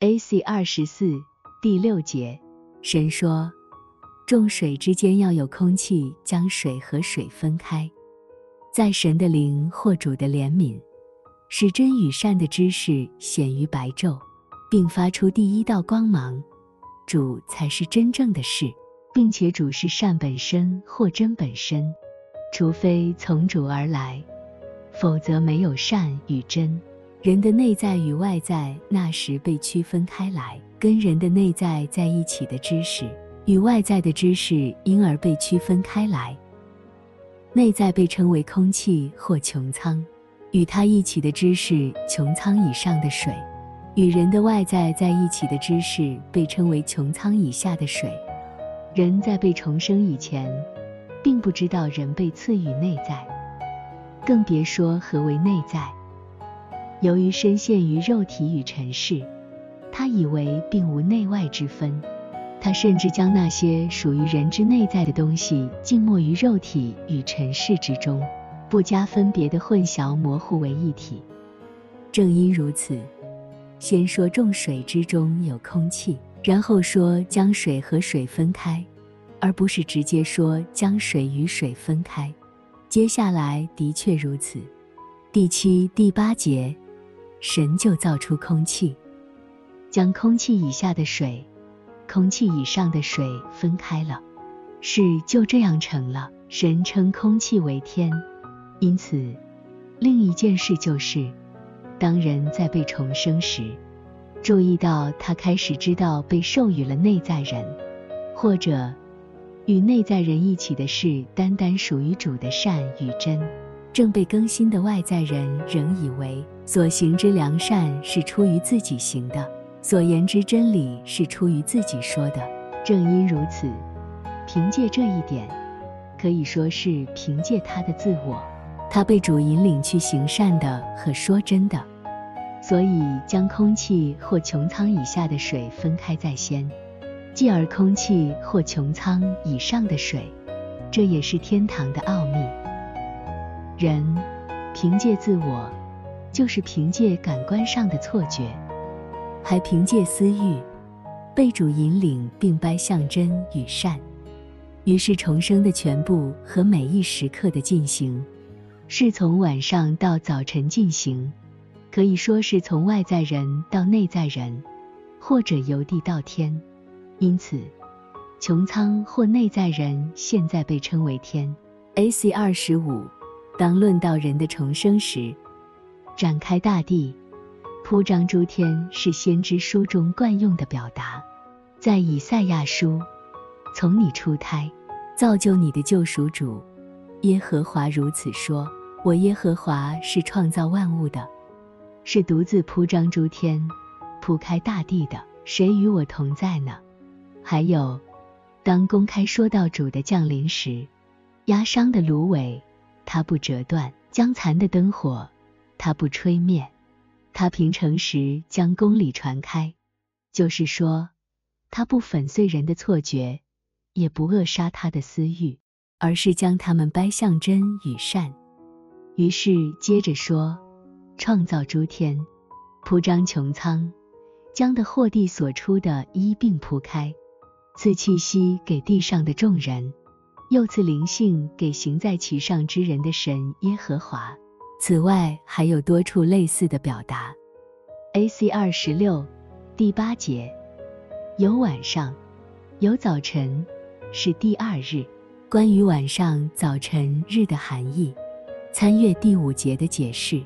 AC 二十四第六节，神说，众水之间要有空气，将水和水分开。在神的灵或主的怜悯，使真与善的知识显于白昼，并发出第一道光芒。主才是真正的事，并且主是善本身或真本身，除非从主而来，否则没有善与真。人的内在与外在那时被区分开来，跟人的内在在一起的知识与外在的知识因而被区分开来。内在被称为空气或穹苍，与它一起的知识穹苍以上的水，与人的外在在一起的知识被称为穹苍以下的水。人在被重生以前，并不知道人被赐予内在，更别说何为内在。由于深陷于肉体与尘世，他以为并无内外之分。他甚至将那些属于人之内在的东西浸没于肉体与尘世之中，不加分别的混淆模糊为一体。正因如此，先说众水之中有空气，然后说将水和水分开，而不是直接说将水与水分开。接下来的确如此。第七、第八节。神就造出空气，将空气以下的水、空气以上的水分开了，事就这样成了。神称空气为天，因此，另一件事就是，当人在被重生时，注意到他开始知道被授予了内在人，或者与内在人一起的事，单单属于主的善与真。正被更新的外在人仍以为所行之良善是出于自己行的，所言之真理是出于自己说的。正因如此，凭借这一点，可以说是凭借他的自我，他被主引领去行善的和说真的。所以将空气或穹苍以下的水分开在先，继而空气或穹苍以上的水，这也是天堂的奥秘。人凭借自我，就是凭借感官上的错觉，还凭借私欲，被主引领并掰向真与善。于是重生的全部和每一时刻的进行，是从晚上到早晨进行，可以说是从外在人到内在人，或者由地到天。因此，穹苍或内在人现在被称为天。AC 二十五。当论到人的重生时，展开大地，铺张诸天，是先知书中惯用的表达。在以赛亚书，从你出胎，造就你的救赎主耶和华如此说：我耶和华是创造万物的，是独自铺张诸天、铺开大地的。谁与我同在呢？还有，当公开说到主的降临时，压伤的芦苇。它不折断，将残的灯火，它不吹灭，它平成时将公理传开。就是说，它不粉碎人的错觉，也不扼杀他的私欲，而是将他们掰向真与善。于是接着说，创造诸天，铺张穹苍，将的祸地所出的一并铺开，赐气息给地上的众人。又赐灵性给行在其上之人的神耶和华。此外还有多处类似的表达。AC 二十六第八节，有晚上，有早晨，是第二日。关于晚上、早晨、日的含义，参阅第五节的解释。